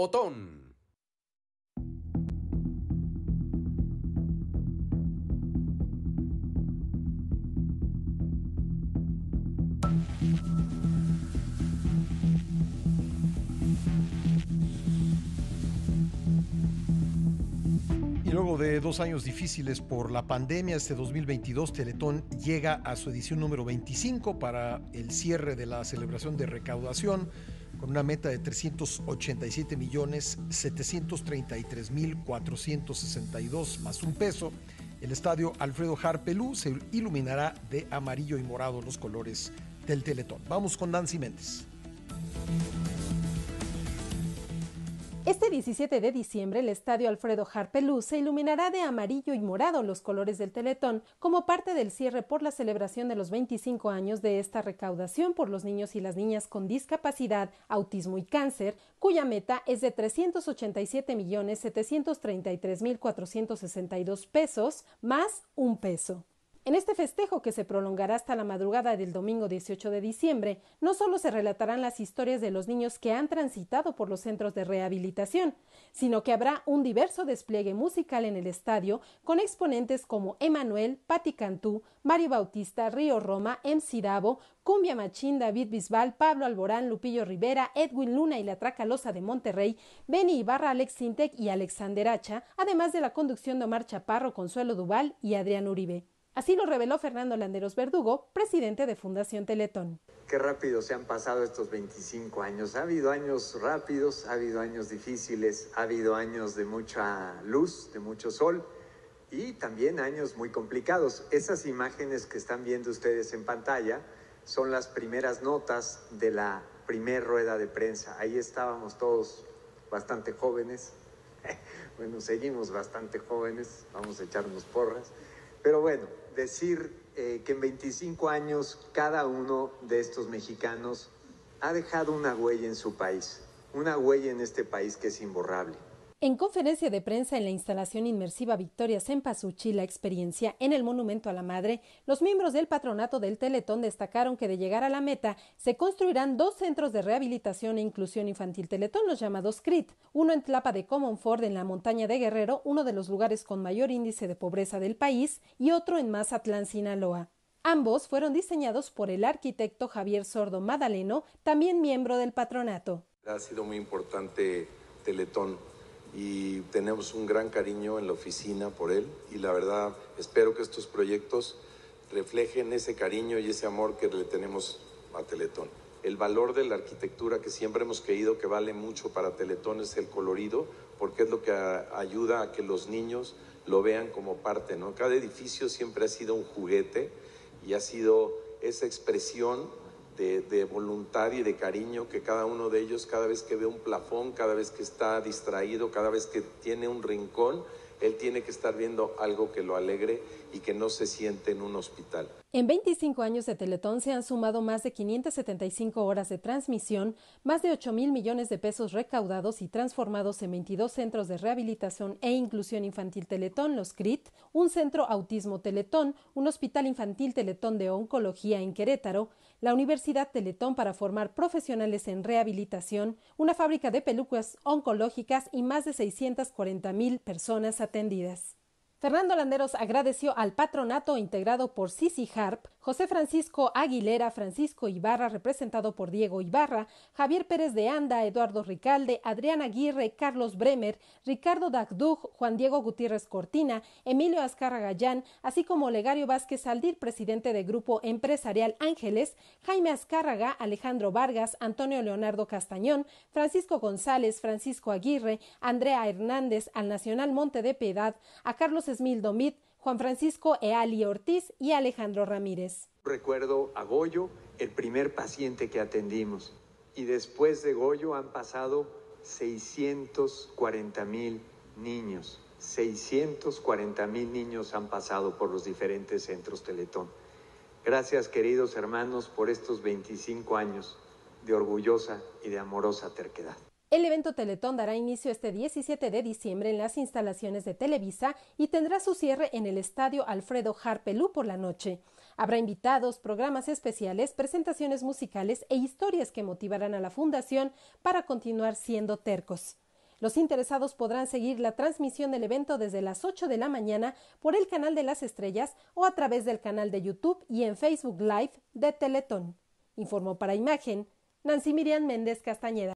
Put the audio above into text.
Otón. Y luego de dos años difíciles por la pandemia, este 2022 Teletón llega a su edición número 25 para el cierre de la celebración de recaudación con una meta de 387 millones 733 mil 462 más un peso. El estadio Alfredo Harpelú se iluminará de amarillo y morado los colores del Teletón. Vamos con Nancy Méndez. Este 17 de diciembre, el estadio Alfredo Harpelú se iluminará de amarillo y morado los colores del Teletón como parte del cierre por la celebración de los 25 años de esta recaudación por los niños y las niñas con discapacidad, autismo y cáncer, cuya meta es de 387 millones 733 mil 462 pesos más un peso. En este festejo que se prolongará hasta la madrugada del domingo 18 de diciembre, no solo se relatarán las historias de los niños que han transitado por los centros de rehabilitación, sino que habrá un diverso despliegue musical en el estadio con exponentes como Emanuel, Patti Cantú, Mario Bautista, Río Roma, MC Davo, Cumbia Machín, David Bisbal, Pablo Alborán, Lupillo Rivera, Edwin Luna y la Tracalosa de Monterrey, Benny Ibarra, Alex Sintec y Alexander Hacha, además de la conducción de Omar Chaparro, Consuelo Duval y Adrián Uribe. Así lo reveló Fernando Landeros Verdugo, presidente de Fundación Teletón. Qué rápido se han pasado estos 25 años. Ha habido años rápidos, ha habido años difíciles, ha habido años de mucha luz, de mucho sol y también años muy complicados. Esas imágenes que están viendo ustedes en pantalla son las primeras notas de la primer rueda de prensa. Ahí estábamos todos bastante jóvenes. Bueno, seguimos bastante jóvenes, vamos a echarnos porras. Pero bueno, decir eh, que en 25 años cada uno de estos mexicanos ha dejado una huella en su país, una huella en este país que es imborrable. En conferencia de prensa en la instalación inmersiva Victoria Cempasúchil, la experiencia en el Monumento a la Madre, los miembros del patronato del Teletón destacaron que de llegar a la meta se construirán dos centros de rehabilitación e inclusión infantil Teletón, los llamados CRIT, uno en Tlapa de Comonfort, en la montaña de Guerrero, uno de los lugares con mayor índice de pobreza del país, y otro en Mazatlán, Sinaloa. Ambos fueron diseñados por el arquitecto Javier Sordo Madaleno, también miembro del patronato. Ha sido muy importante Teletón y tenemos un gran cariño en la oficina por él y la verdad espero que estos proyectos reflejen ese cariño y ese amor que le tenemos a Teletón. El valor de la arquitectura que siempre hemos creído que vale mucho para Teletón es el colorido, porque es lo que ayuda a que los niños lo vean como parte, ¿no? Cada edificio siempre ha sido un juguete y ha sido esa expresión de, voluntad y de cariño que cada uno de ellos, cada vez que ve un plafón, cada vez que está distraído, cada vez que tiene un rincón, él tiene que estar viendo algo que lo alegre y que no se siente en un hospital. En 25 años de Teletón se han sumado más de 575 horas de transmisión, más de 8 mil millones de pesos recaudados y transformados en 22 centros de rehabilitación e inclusión infantil Teletón, los CRIT, un centro autismo Teletón, un hospital infantil Teletón de oncología en Querétaro, la Universidad Teletón para formar profesionales en rehabilitación, una fábrica de pelucas oncológicas y más de 640 mil personas atendidas. Fernando Landeros agradeció al patronato integrado por Sisi Harp, José Francisco Aguilera, Francisco Ibarra, representado por Diego Ibarra, Javier Pérez de Anda, Eduardo Ricalde, Adrián Aguirre, Carlos Bremer, Ricardo Dagdug, Juan Diego Gutiérrez Cortina, Emilio Azcarra Gallán, así como Legario Vázquez Aldir, presidente de Grupo Empresarial Ángeles, Jaime Azcárraga, Alejandro Vargas, Antonio Leonardo Castañón, Francisco González, Francisco Aguirre, Andrea Hernández, al Nacional Monte de Piedad, a Carlos Esmildo Mit, Juan Francisco Eali Ortiz y Alejandro Ramírez. Recuerdo a Goyo, el primer paciente que atendimos, y después de Goyo han pasado 640 mil niños. 640 mil niños han pasado por los diferentes centros Teletón. Gracias, queridos hermanos, por estos 25 años de orgullosa y de amorosa terquedad. El evento Teletón dará inicio este 17 de diciembre en las instalaciones de Televisa y tendrá su cierre en el estadio Alfredo Harpelú por la noche. Habrá invitados, programas especiales, presentaciones musicales e historias que motivarán a la Fundación para continuar siendo tercos. Los interesados podrán seguir la transmisión del evento desde las 8 de la mañana por el canal de las estrellas o a través del canal de YouTube y en Facebook Live de Teletón. Informó para Imagen Nancy Miriam Méndez Castañeda.